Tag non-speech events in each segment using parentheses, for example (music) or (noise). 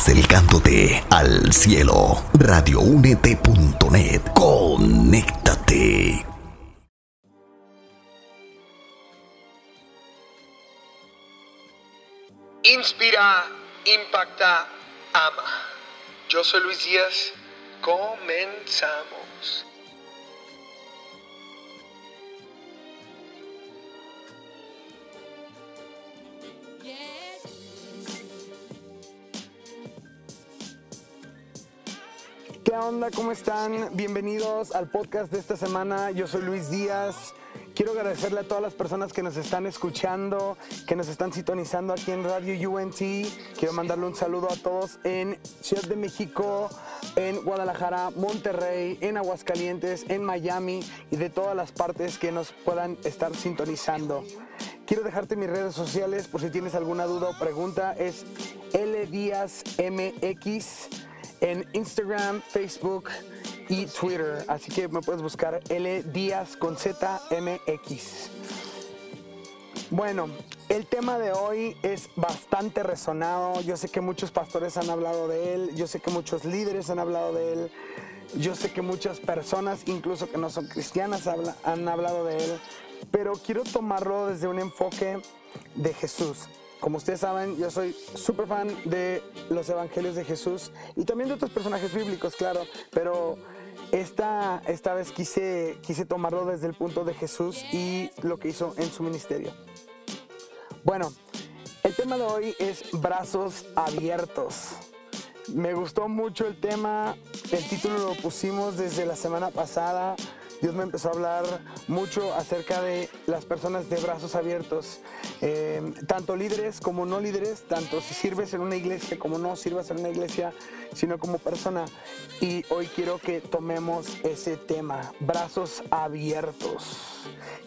acercándote al cielo. Radioúnete.net. Conéctate. Inspira, impacta, ama. Yo soy Luis Díaz. Comenzamos. ¿Qué onda? ¿Cómo están? Bienvenidos al podcast de esta semana. Yo soy Luis Díaz. Quiero agradecerle a todas las personas que nos están escuchando, que nos están sintonizando aquí en Radio UNT. Quiero mandarle un saludo a todos en Ciudad de México, en Guadalajara, Monterrey, en Aguascalientes, en Miami y de todas las partes que nos puedan estar sintonizando. Quiero dejarte mis redes sociales por si tienes alguna duda o pregunta. Es LDíazMX en Instagram, Facebook y Twitter. Así que me puedes buscar L Díaz con ZMX. Bueno, el tema de hoy es bastante resonado. Yo sé que muchos pastores han hablado de él. Yo sé que muchos líderes han hablado de él. Yo sé que muchas personas, incluso que no son cristianas, han hablado de él. Pero quiero tomarlo desde un enfoque de Jesús. Como ustedes saben, yo soy súper fan de los evangelios de Jesús y también de otros personajes bíblicos, claro, pero esta, esta vez quise, quise tomarlo desde el punto de Jesús y lo que hizo en su ministerio. Bueno, el tema de hoy es brazos abiertos. Me gustó mucho el tema, el título lo pusimos desde la semana pasada. Dios me empezó a hablar mucho acerca de las personas de brazos abiertos, eh, tanto líderes como no líderes, tanto si sirves en una iglesia como no sirvas en una iglesia, sino como persona. Y hoy quiero que tomemos ese tema, brazos abiertos.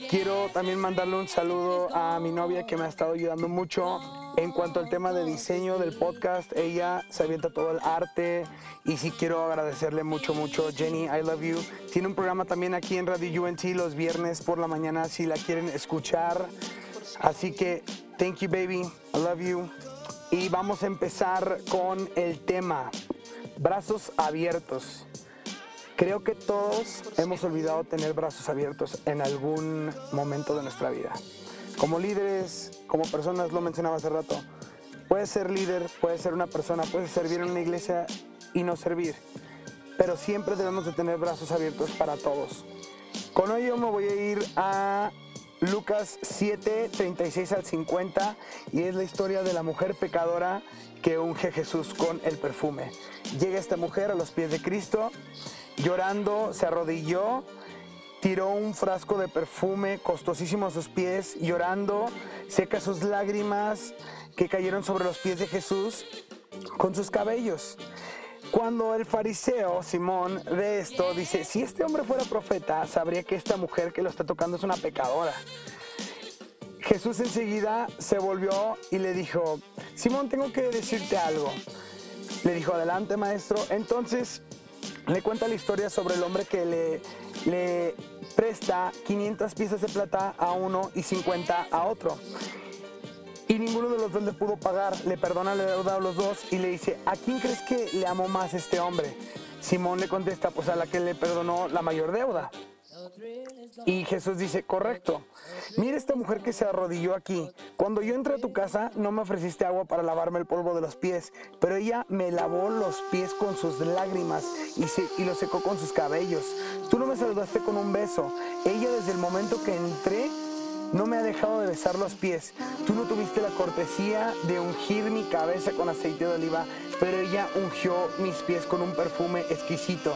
Quiero también mandarle un saludo a mi novia que me ha estado ayudando mucho en cuanto al tema de diseño del podcast, ella se avienta todo el arte y sí quiero agradecerle mucho, mucho. Jenny, I love you. Tiene un programa también aquí en Radio UNT los viernes por la mañana si la quieren escuchar. Así que, thank you, baby. I love you. Y vamos a empezar con el tema, brazos abiertos. Creo que todos hemos olvidado tener brazos abiertos en algún momento de nuestra vida como líderes, como personas, lo mencionaba hace rato, puedes ser líder, puedes ser una persona, puedes servir en una iglesia y no servir, pero siempre debemos de tener brazos abiertos para todos. Con ello me voy a ir a Lucas 7, 36 al 50 y es la historia de la mujer pecadora que unge Jesús con el perfume. Llega esta mujer a los pies de Cristo, llorando, se arrodilló, tiró un frasco de perfume costosísimo a sus pies, llorando, seca sus lágrimas que cayeron sobre los pies de Jesús con sus cabellos. Cuando el fariseo Simón ve esto, dice, si este hombre fuera profeta, sabría que esta mujer que lo está tocando es una pecadora. Jesús enseguida se volvió y le dijo, Simón, tengo que decirte algo. Le dijo, adelante maestro. Entonces le cuenta la historia sobre el hombre que le, presta 500 piezas de plata a uno y 50 a otro. Y ninguno de los dos le pudo pagar, le perdona la deuda a los dos y le dice, ¿a quién crees que le amó más este hombre? Simón le contesta, pues a la que le perdonó la mayor deuda. Y Jesús dice, correcto. Mira esta mujer que se arrodilló aquí. Cuando yo entré a tu casa, no me ofreciste agua para lavarme el polvo de los pies, pero ella me lavó los pies con sus lágrimas y, se, y lo secó con sus cabellos. Tú no me saludaste con un beso. Ella desde el momento que entré no me ha dejado de besar los pies. Tú no tuviste la cortesía de ungir mi cabeza con aceite de oliva, pero ella ungió mis pies con un perfume exquisito.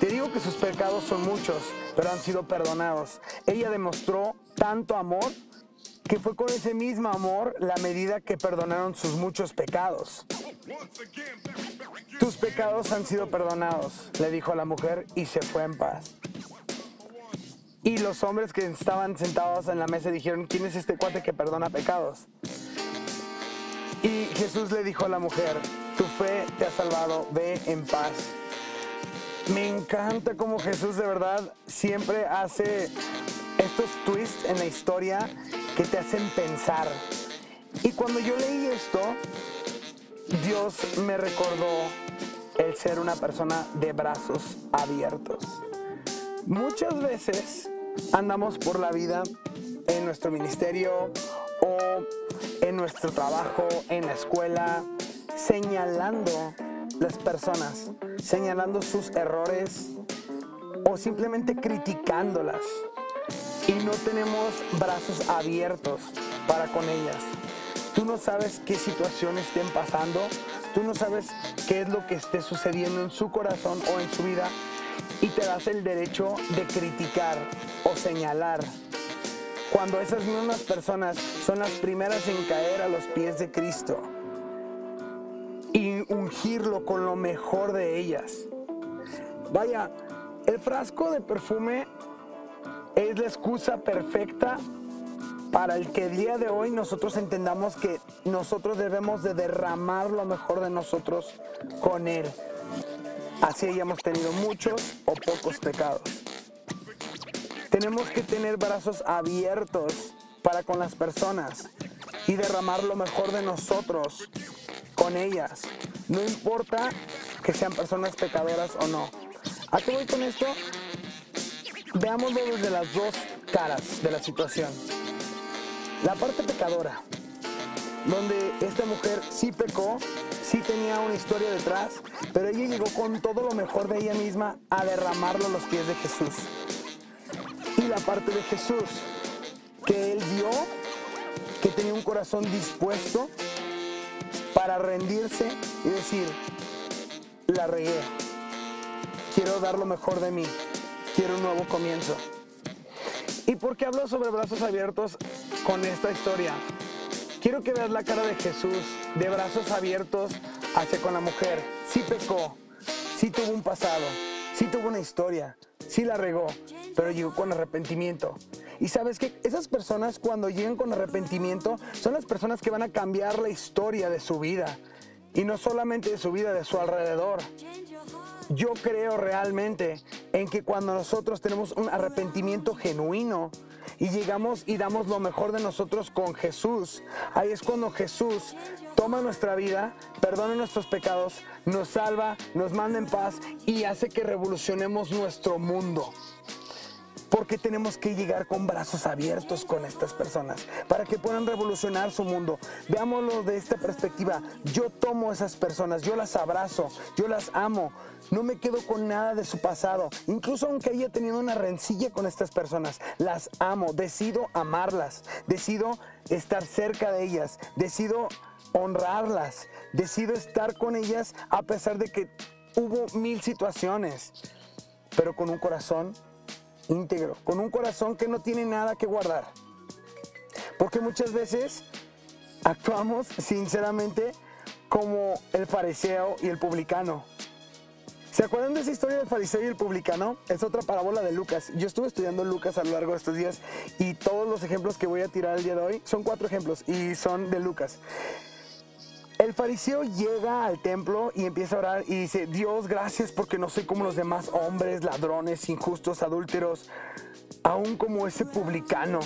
Te digo que sus pecados son muchos, pero han sido perdonados. Ella demostró tanto amor que fue con ese mismo amor la medida que perdonaron sus muchos pecados. Tus pecados han sido perdonados, le dijo a la mujer y se fue en paz. Y los hombres que estaban sentados en la mesa dijeron, ¿quién es este cuate que perdona pecados? Y Jesús le dijo a la mujer, tu fe te ha salvado, ve en paz. Me encanta cómo Jesús de verdad siempre hace estos twists en la historia que te hacen pensar. Y cuando yo leí esto, Dios me recordó el ser una persona de brazos abiertos. Muchas veces andamos por la vida en nuestro ministerio o en nuestro trabajo, en la escuela, señalando las personas, señalando sus errores o simplemente criticándolas. Y no tenemos brazos abiertos para con ellas. Tú no sabes qué situaciones estén pasando, tú no sabes qué es lo que esté sucediendo en su corazón o en su vida y te das el derecho de criticar o señalar. Cuando esas mismas personas son las primeras en caer a los pies de Cristo ungirlo con lo mejor de ellas. Vaya, el frasco de perfume es la excusa perfecta para el que día de hoy nosotros entendamos que nosotros debemos de derramar lo mejor de nosotros con Él. Así hayamos tenido muchos o pocos pecados. Tenemos que tener brazos abiertos para con las personas y derramar lo mejor de nosotros ellas. No importa que sean personas pecadoras o no. ¿A qué voy con esto? Veámoslo desde las dos caras de la situación. La parte pecadora, donde esta mujer sí pecó, sí tenía una historia detrás, pero ella llegó con todo lo mejor de ella misma a derramarlo los pies de Jesús. Y la parte de Jesús, que él vio que tenía un corazón dispuesto para rendirse y decir, la regué, quiero dar lo mejor de mí, quiero un nuevo comienzo. ¿Y por qué hablo sobre brazos abiertos con esta historia? Quiero que veas la cara de Jesús de brazos abiertos hacia con la mujer. Sí pecó, sí tuvo un pasado, sí tuvo una historia, sí la regó, pero llegó con arrepentimiento. Y sabes que esas personas cuando llegan con arrepentimiento son las personas que van a cambiar la historia de su vida. Y no solamente de su vida, de su alrededor. Yo creo realmente en que cuando nosotros tenemos un arrepentimiento genuino y llegamos y damos lo mejor de nosotros con Jesús, ahí es cuando Jesús toma nuestra vida, perdona nuestros pecados, nos salva, nos manda en paz y hace que revolucionemos nuestro mundo porque tenemos que llegar con brazos abiertos con estas personas para que puedan revolucionar su mundo. Veámoslo de esta perspectiva. Yo tomo esas personas, yo las abrazo, yo las amo. No me quedo con nada de su pasado. Incluso aunque haya tenido una rencilla con estas personas, las amo. Decido amarlas. Decido estar cerca de ellas. Decido honrarlas. Decido estar con ellas a pesar de que hubo mil situaciones. Pero con un corazón íntegro, con un corazón que no tiene nada que guardar. Porque muchas veces actuamos sinceramente como el fariseo y el publicano. ¿Se acuerdan de esa historia del fariseo y el publicano? Es otra parábola de Lucas. Yo estuve estudiando Lucas a lo largo de estos días y todos los ejemplos que voy a tirar el día de hoy son cuatro ejemplos y son de Lucas. El fariseo llega al templo y empieza a orar y dice, Dios, gracias porque no soy como los demás hombres, ladrones, injustos, adúlteros, aún como ese publicano.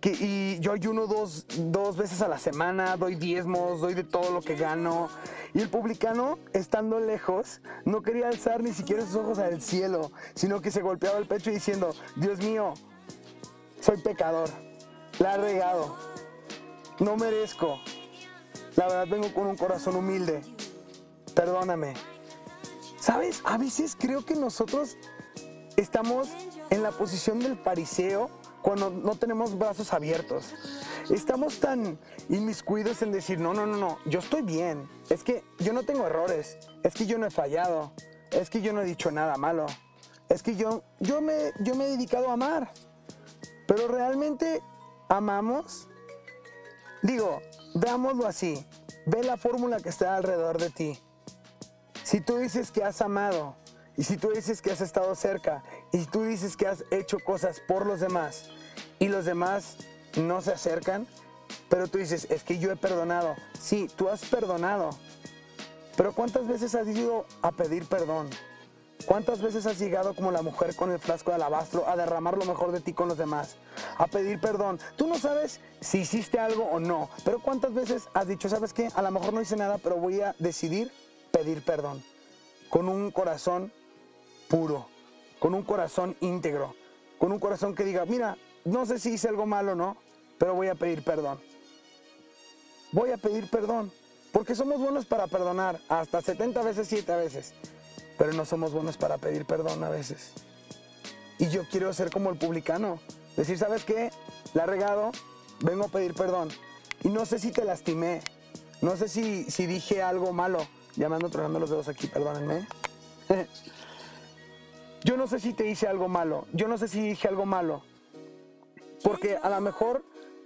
Que, y yo ayuno dos, dos veces a la semana, doy diezmos, doy de todo lo que gano. Y el publicano, estando lejos, no quería alzar ni siquiera sus ojos al cielo, sino que se golpeaba el pecho diciendo, Dios mío, soy pecador, la he regado, no merezco, la verdad vengo con un corazón humilde. Perdóname. ¿Sabes? A veces creo que nosotros estamos en la posición del fariseo cuando no tenemos brazos abiertos. Estamos tan inmiscuidos en decir, no, no, no, no, yo estoy bien. Es que yo no tengo errores. Es que yo no he fallado. Es que yo no he dicho nada malo. Es que yo, yo, me, yo me he dedicado a amar. Pero realmente amamos. Digo, Veámoslo así. Ve la fórmula que está alrededor de ti. Si tú dices que has amado, y si tú dices que has estado cerca, y si tú dices que has hecho cosas por los demás, y los demás no se acercan, pero tú dices, es que yo he perdonado. Sí, tú has perdonado. Pero ¿cuántas veces has ido a pedir perdón? ¿Cuántas veces has llegado como la mujer con el frasco de alabastro a derramar lo mejor de ti con los demás? A pedir perdón. Tú no sabes si hiciste algo o no, pero ¿cuántas veces has dicho, sabes qué? A lo mejor no hice nada, pero voy a decidir pedir perdón. Con un corazón puro, con un corazón íntegro, con un corazón que diga, mira, no sé si hice algo malo o no, pero voy a pedir perdón. Voy a pedir perdón, porque somos buenos para perdonar, hasta 70 veces, 7 veces pero no somos buenos para pedir perdón a veces. Y yo quiero ser como el publicano, decir, ¿sabes qué? La regado, vengo a pedir perdón. Y no sé si te lastimé, no sé si, si dije algo malo. Ya me ando tronando los dedos aquí, perdónenme. (laughs) yo no sé si te hice algo malo, yo no sé si dije algo malo. Porque a lo mejor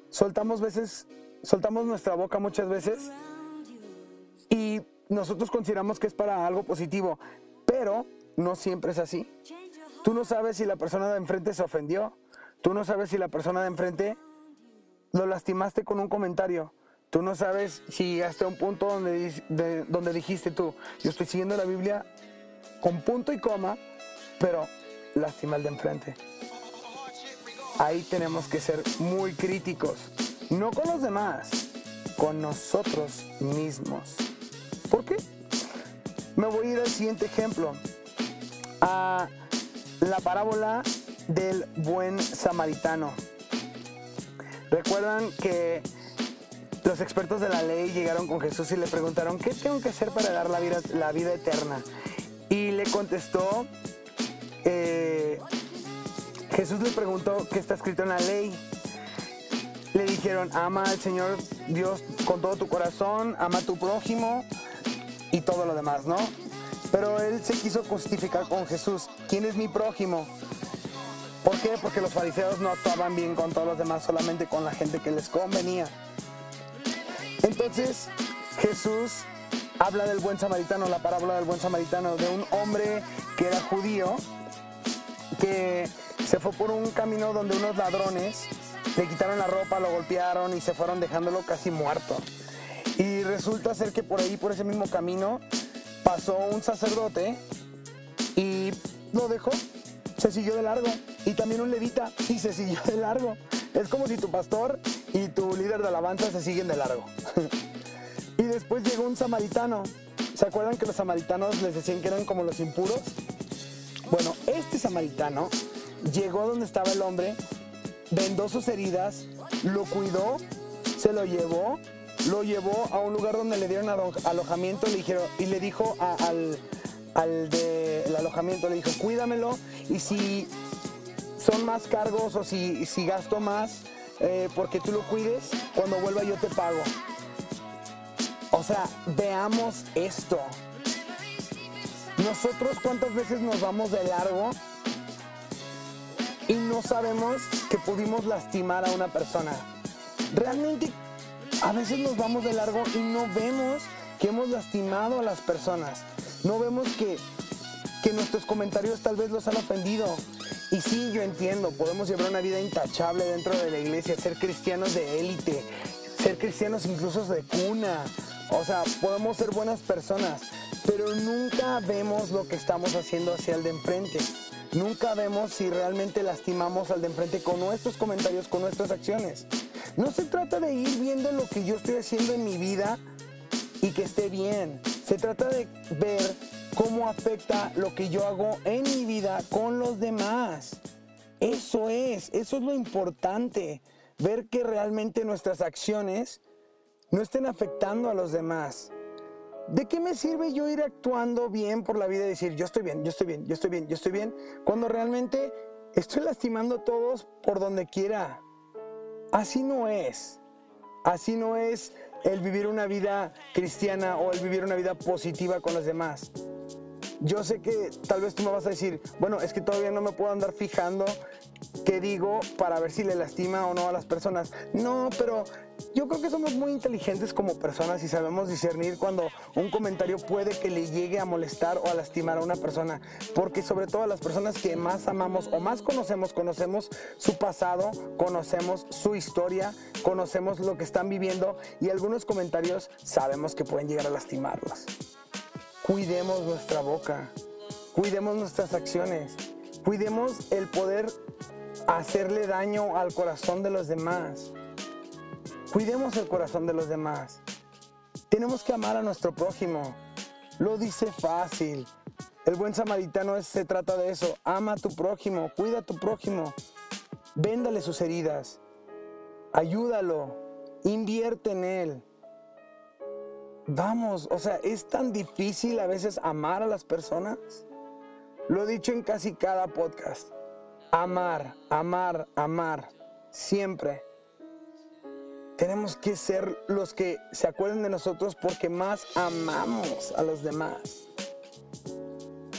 soltamos veces, soltamos nuestra boca muchas veces y nosotros consideramos que es para algo positivo. Pero no siempre es así. Tú no sabes si la persona de enfrente se ofendió. Tú no sabes si la persona de enfrente lo lastimaste con un comentario. Tú no sabes si hasta un punto donde, donde dijiste tú, yo estoy siguiendo la Biblia con punto y coma, pero lastima al de enfrente. Ahí tenemos que ser muy críticos, no con los demás, con nosotros mismos. ¿Por qué? Me voy a ir al siguiente ejemplo, a la parábola del buen samaritano. Recuerdan que los expertos de la ley llegaron con Jesús y le preguntaron, ¿qué tengo que hacer para dar la vida, la vida eterna? Y le contestó, eh, Jesús le preguntó qué está escrito en la ley. Le dijeron, ama al Señor Dios con todo tu corazón, ama a tu prójimo y todo lo demás, ¿no? Pero él se quiso justificar con Jesús. ¿Quién es mi prójimo? ¿Por qué? Porque los fariseos no actuaban bien con todos los demás, solamente con la gente que les convenía. Entonces Jesús habla del buen samaritano, la parábola del buen samaritano, de un hombre que era judío, que se fue por un camino donde unos ladrones le quitaron la ropa, lo golpearon y se fueron dejándolo casi muerto. Y resulta ser que por ahí, por ese mismo camino, pasó un sacerdote y lo dejó, se siguió de largo. Y también un levita y se siguió de largo. Es como si tu pastor y tu líder de alabanza se siguen de largo. (laughs) y después llegó un samaritano. ¿Se acuerdan que los samaritanos les decían que eran como los impuros? Bueno, este samaritano llegó donde estaba el hombre, vendó sus heridas, lo cuidó, se lo llevó lo llevó a un lugar donde le dieron alojamiento le dijeron, y le dijo al, al del alojamiento, le dijo, cuídamelo y si son más cargos o si, si gasto más eh, porque tú lo cuides, cuando vuelva yo te pago. O sea, veamos esto. Nosotros cuántas veces nos vamos de largo y no sabemos que pudimos lastimar a una persona. Realmente a veces nos vamos de largo y no vemos que hemos lastimado a las personas. No vemos que, que nuestros comentarios tal vez los han ofendido. Y sí, yo entiendo, podemos llevar una vida intachable dentro de la iglesia, ser cristianos de élite, ser cristianos incluso de cuna. O sea, podemos ser buenas personas, pero nunca vemos lo que estamos haciendo hacia el de enfrente. Nunca vemos si realmente lastimamos al de enfrente con nuestros comentarios, con nuestras acciones. No se trata de ir viendo lo que yo estoy haciendo en mi vida y que esté bien. Se trata de ver cómo afecta lo que yo hago en mi vida con los demás. Eso es, eso es lo importante. Ver que realmente nuestras acciones no estén afectando a los demás. ¿De qué me sirve yo ir actuando bien por la vida y decir, yo estoy bien, yo estoy bien, yo estoy bien, yo estoy bien, cuando realmente estoy lastimando a todos por donde quiera? Así no es. Así no es el vivir una vida cristiana o el vivir una vida positiva con los demás. Yo sé que tal vez tú me vas a decir, bueno, es que todavía no me puedo andar fijando qué digo para ver si le lastima o no a las personas. No, pero yo creo que somos muy inteligentes como personas y sabemos discernir cuando un comentario puede que le llegue a molestar o a lastimar a una persona. Porque sobre todo a las personas que más amamos o más conocemos, conocemos su pasado, conocemos su historia, conocemos lo que están viviendo y algunos comentarios sabemos que pueden llegar a lastimarlas. Cuidemos nuestra boca. cuidemos nuestras acciones, cuidemos el poder hacerle daño al corazón de los demás. Cuidemos el corazón de los demás. Tenemos que amar a nuestro prójimo. Lo dice fácil. El buen samaritano se trata de eso. Ama a tu prójimo, cuida a tu prójimo. Véndale sus heridas. Ayúdalo. Invierte en él. Vamos, o sea, es tan difícil a veces amar a las personas. Lo he dicho en casi cada podcast. Amar, amar, amar. Siempre. Tenemos que ser los que se acuerden de nosotros porque más amamos a los demás.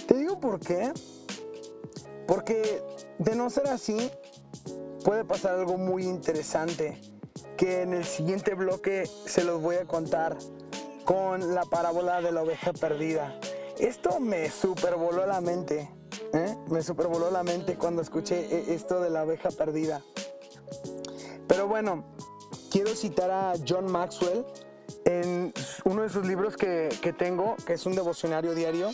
Te digo por qué. Porque de no ser así, puede pasar algo muy interesante que en el siguiente bloque se los voy a contar con la parábola de la oveja perdida. Esto me supervoló la mente, ¿eh? me supervoló la mente cuando escuché eh, esto de la oveja perdida. Pero bueno, quiero citar a John Maxwell en uno de sus libros que, que tengo, que es un devocionario diario,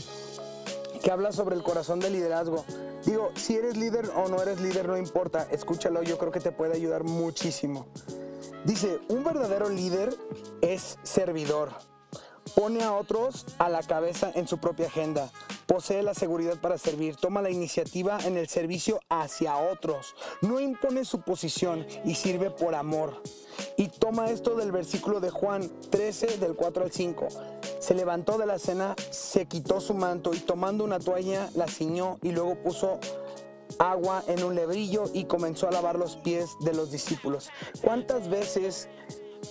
que habla sobre el corazón del liderazgo. Digo, si eres líder o no eres líder, no importa, escúchalo, yo creo que te puede ayudar muchísimo. Dice, un verdadero líder es servidor. Pone a otros a la cabeza en su propia agenda. Posee la seguridad para servir. Toma la iniciativa en el servicio hacia otros. No impone su posición y sirve por amor. Y toma esto del versículo de Juan 13, del 4 al 5. Se levantó de la cena, se quitó su manto y tomando una toalla la ciñó y luego puso agua en un lebrillo y comenzó a lavar los pies de los discípulos. ¿Cuántas veces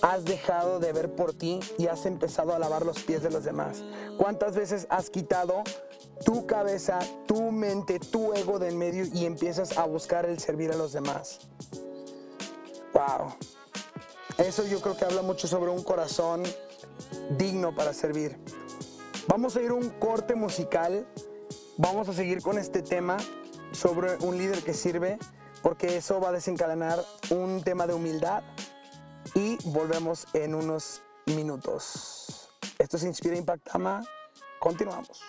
has dejado de ver por ti y has empezado a lavar los pies de los demás? ¿Cuántas veces has quitado tu cabeza, tu mente, tu ego del medio y empiezas a buscar el servir a los demás? Wow. Eso yo creo que habla mucho sobre un corazón digno para servir. Vamos a ir a un corte musical. Vamos a seguir con este tema sobre un líder que sirve, porque eso va a desencadenar un tema de humildad y volvemos en unos minutos. Esto se Inspira Impactama. Continuamos.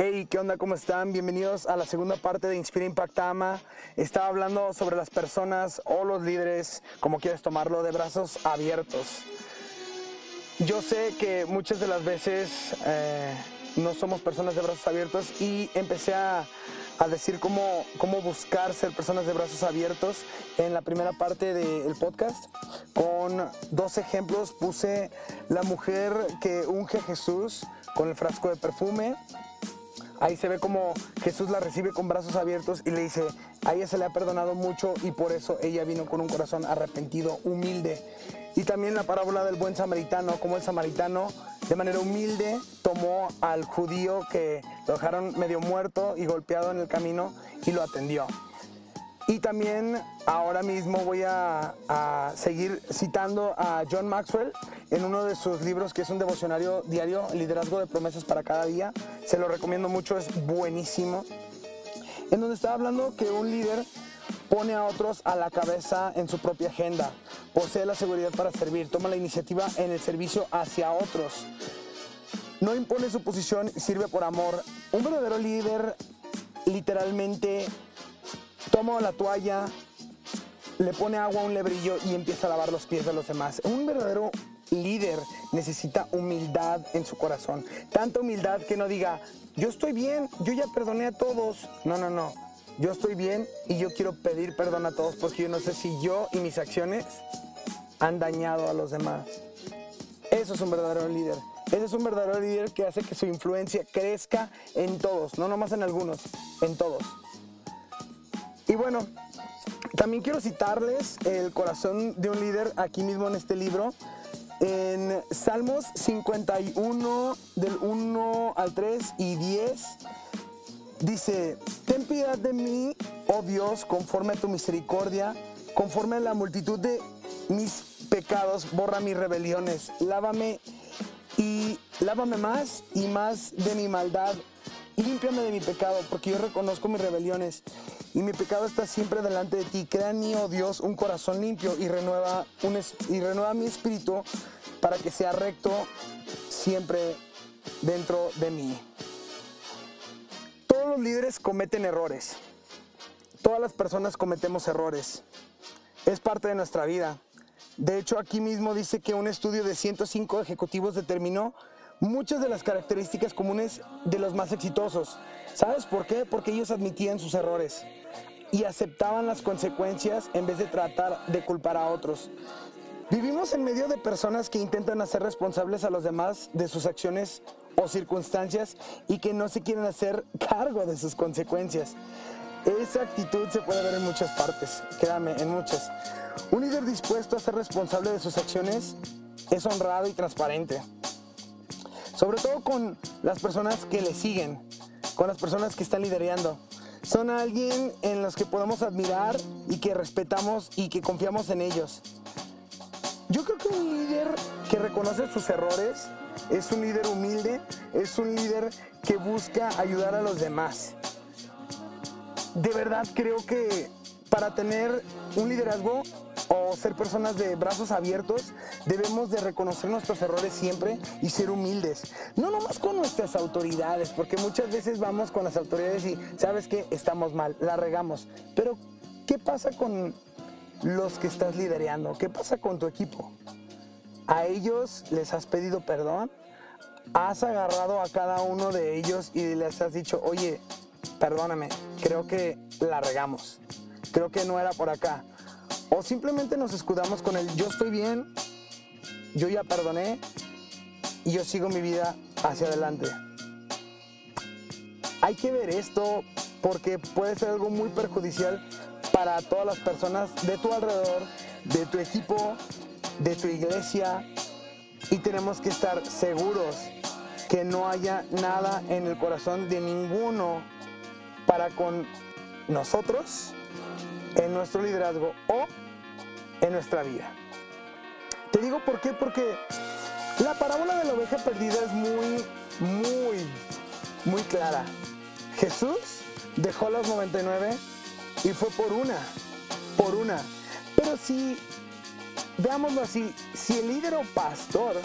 Hey, ¿qué onda? ¿Cómo están? Bienvenidos a la segunda parte de Inspira Impacta Ama. Estaba hablando sobre las personas o los líderes, como quieres tomarlo, de brazos abiertos. Yo sé que muchas de las veces eh, no somos personas de brazos abiertos y empecé a, a decir cómo, cómo buscar ser personas de brazos abiertos en la primera parte del podcast. Con dos ejemplos puse la mujer que unge a Jesús con el frasco de perfume Ahí se ve como Jesús la recibe con brazos abiertos y le dice, a ella se le ha perdonado mucho y por eso ella vino con un corazón arrepentido, humilde. Y también la parábola del buen samaritano, como el samaritano de manera humilde tomó al judío que lo dejaron medio muerto y golpeado en el camino y lo atendió. Y también ahora mismo voy a, seguir citando a John Maxwell en uno de sus libros que es un devocionario diario, Liderazgo de Promesas para cada día. Se lo recomiendo mucho, es buenísimo. En donde está hablando que un líder pone a otros a la cabeza en su propia agenda, posee la seguridad para servir, toma la iniciativa en el servicio hacia otros. No impone su posición, sirve por amor. Un verdadero líder literalmente toma la toalla, le pone agua a un lebrillo y empieza a lavar los pies de los demás. Un verdadero líder necesita humildad en su corazón. Tanta humildad que no diga, yo estoy bien, yo ya perdoné a todos. No, no, no. Yo estoy bien y yo quiero pedir perdón a todos porque yo no sé si yo y mis acciones han dañado a los demás. Eso es un verdadero líder. Ese es un verdadero líder que hace que su influencia crezca en todos, no nomás en algunos, en todos. Y bueno, también quiero citarles el corazón de un líder aquí mismo en este libro. En Salmos 51 del 1 al 3 y 10 dice, ten piedad de mí, oh Dios, conforme a tu misericordia, conforme a la multitud de mis pecados, borra mis rebeliones, lávame y lávame más y más de mi maldad, límpiame de mi pecado, porque yo reconozco mis rebeliones y mi pecado está siempre delante de ti. Crea en mí, oh Dios, un corazón limpio y renueva, un y renueva mi espíritu para que sea recto siempre dentro de mí. Todos los líderes cometen errores. Todas las personas cometemos errores. Es parte de nuestra vida. De hecho, aquí mismo dice que un estudio de 105 ejecutivos determinó muchas de las características comunes de los más exitosos. ¿Sabes por qué? Porque ellos admitían sus errores y aceptaban las consecuencias en vez de tratar de culpar a otros. Vivimos en medio de personas que intentan hacer responsables a los demás de sus acciones o circunstancias y que no se quieren hacer cargo de sus consecuencias. Esa actitud se puede ver en muchas partes, créame, en muchas. Un líder dispuesto a ser responsable de sus acciones es honrado y transparente. Sobre todo con las personas que le siguen, con las personas que están liderando son alguien en los que podemos admirar y que respetamos y que confiamos en ellos. Yo creo que un líder que reconoce sus errores es un líder humilde, es un líder que busca ayudar a los demás. De verdad creo que para tener un liderazgo o ser personas de brazos abiertos, debemos de reconocer nuestros errores siempre y ser humildes. No nomás con nuestras autoridades, porque muchas veces vamos con las autoridades y sabes que estamos mal, la regamos. Pero, ¿qué pasa con los que estás liderando? ¿Qué pasa con tu equipo? ¿A ellos les has pedido perdón? ¿Has agarrado a cada uno de ellos y les has dicho, oye, perdóname, creo que la regamos? Creo que no era por acá o simplemente nos escudamos con el yo estoy bien, yo ya perdoné y yo sigo mi vida hacia adelante. Hay que ver esto porque puede ser algo muy perjudicial para todas las personas de tu alrededor, de tu equipo, de tu iglesia y tenemos que estar seguros que no haya nada en el corazón de ninguno para con nosotros en nuestro liderazgo o en nuestra vida. Te digo por qué, porque la parábola de la oveja perdida es muy, muy, muy clara. Jesús dejó las 99 y fue por una, por una. Pero si, veámoslo así, si el líder o pastor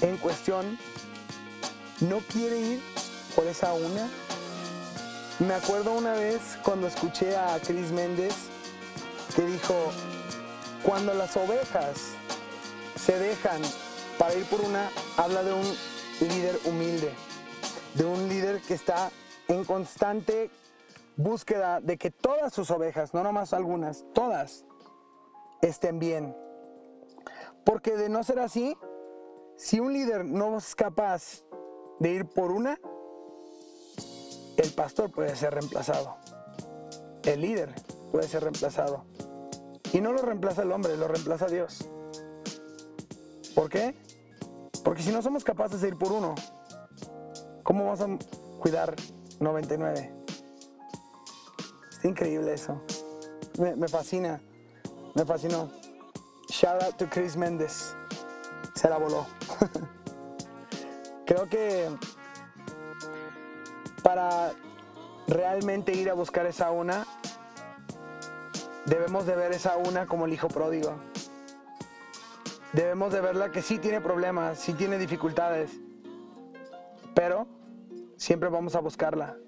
en cuestión no quiere ir, por esa una. Me acuerdo una vez cuando escuché a Chris Méndez que dijo, cuando las ovejas se dejan para ir por una, habla de un líder humilde, de un líder que está en constante búsqueda de que todas sus ovejas, no nomás algunas, todas, estén bien. Porque de no ser así, si un líder no es capaz de ir por una, el pastor puede ser reemplazado. El líder puede ser reemplazado. Y no lo reemplaza el hombre, lo reemplaza Dios. ¿Por qué? Porque si no somos capaces de ir por uno, ¿cómo vamos a cuidar 99? Está increíble eso. Me, me fascina. Me fascinó. Shout out to Chris Méndez. Se la voló. (laughs) Creo que para realmente ir a buscar esa una, debemos de ver esa una como el hijo pródigo. Debemos de verla que sí tiene problemas, sí tiene dificultades, pero siempre vamos a buscarla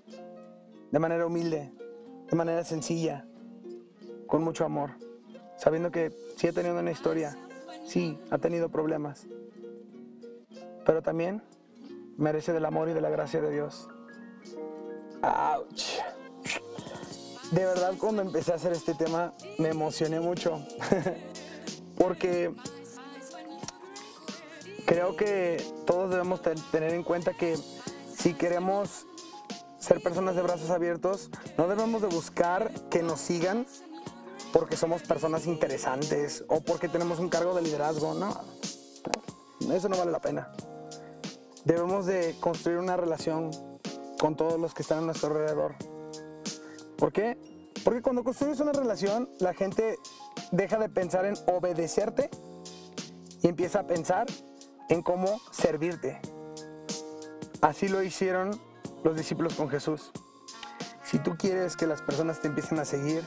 de manera humilde, de manera sencilla, con mucho amor, sabiendo que sí ha tenido una historia, sí ha tenido problemas, pero también merece del amor y de la gracia de Dios. Ouch. De verdad cuando empecé a hacer este tema me emocioné mucho (laughs) porque creo que todos debemos tener en cuenta que si queremos ser personas de brazos abiertos, no debemos de buscar que nos sigan porque somos personas interesantes o porque tenemos un cargo de liderazgo, no. Eso no vale la pena. Debemos de construir una relación con todos los que están a nuestro alrededor. ¿Por qué? Porque cuando construyes una relación, la gente deja de pensar en obedecerte y empieza a pensar en cómo servirte. Así lo hicieron los discípulos con Jesús. Si tú quieres que las personas te empiecen a seguir,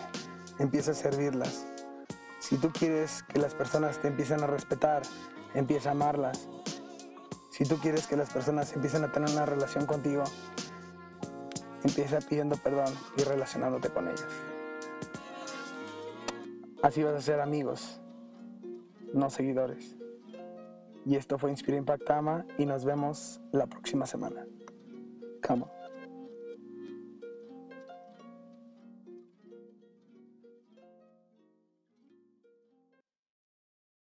empieza a servirlas. Si tú quieres que las personas te empiecen a respetar, empieza a amarlas. Si tú quieres que las personas empiecen a tener una relación contigo, empieza pidiendo perdón y relacionándote con ellos. Así vas a ser amigos, no seguidores. Y esto fue Inspira Impactama y nos vemos la próxima semana. Come.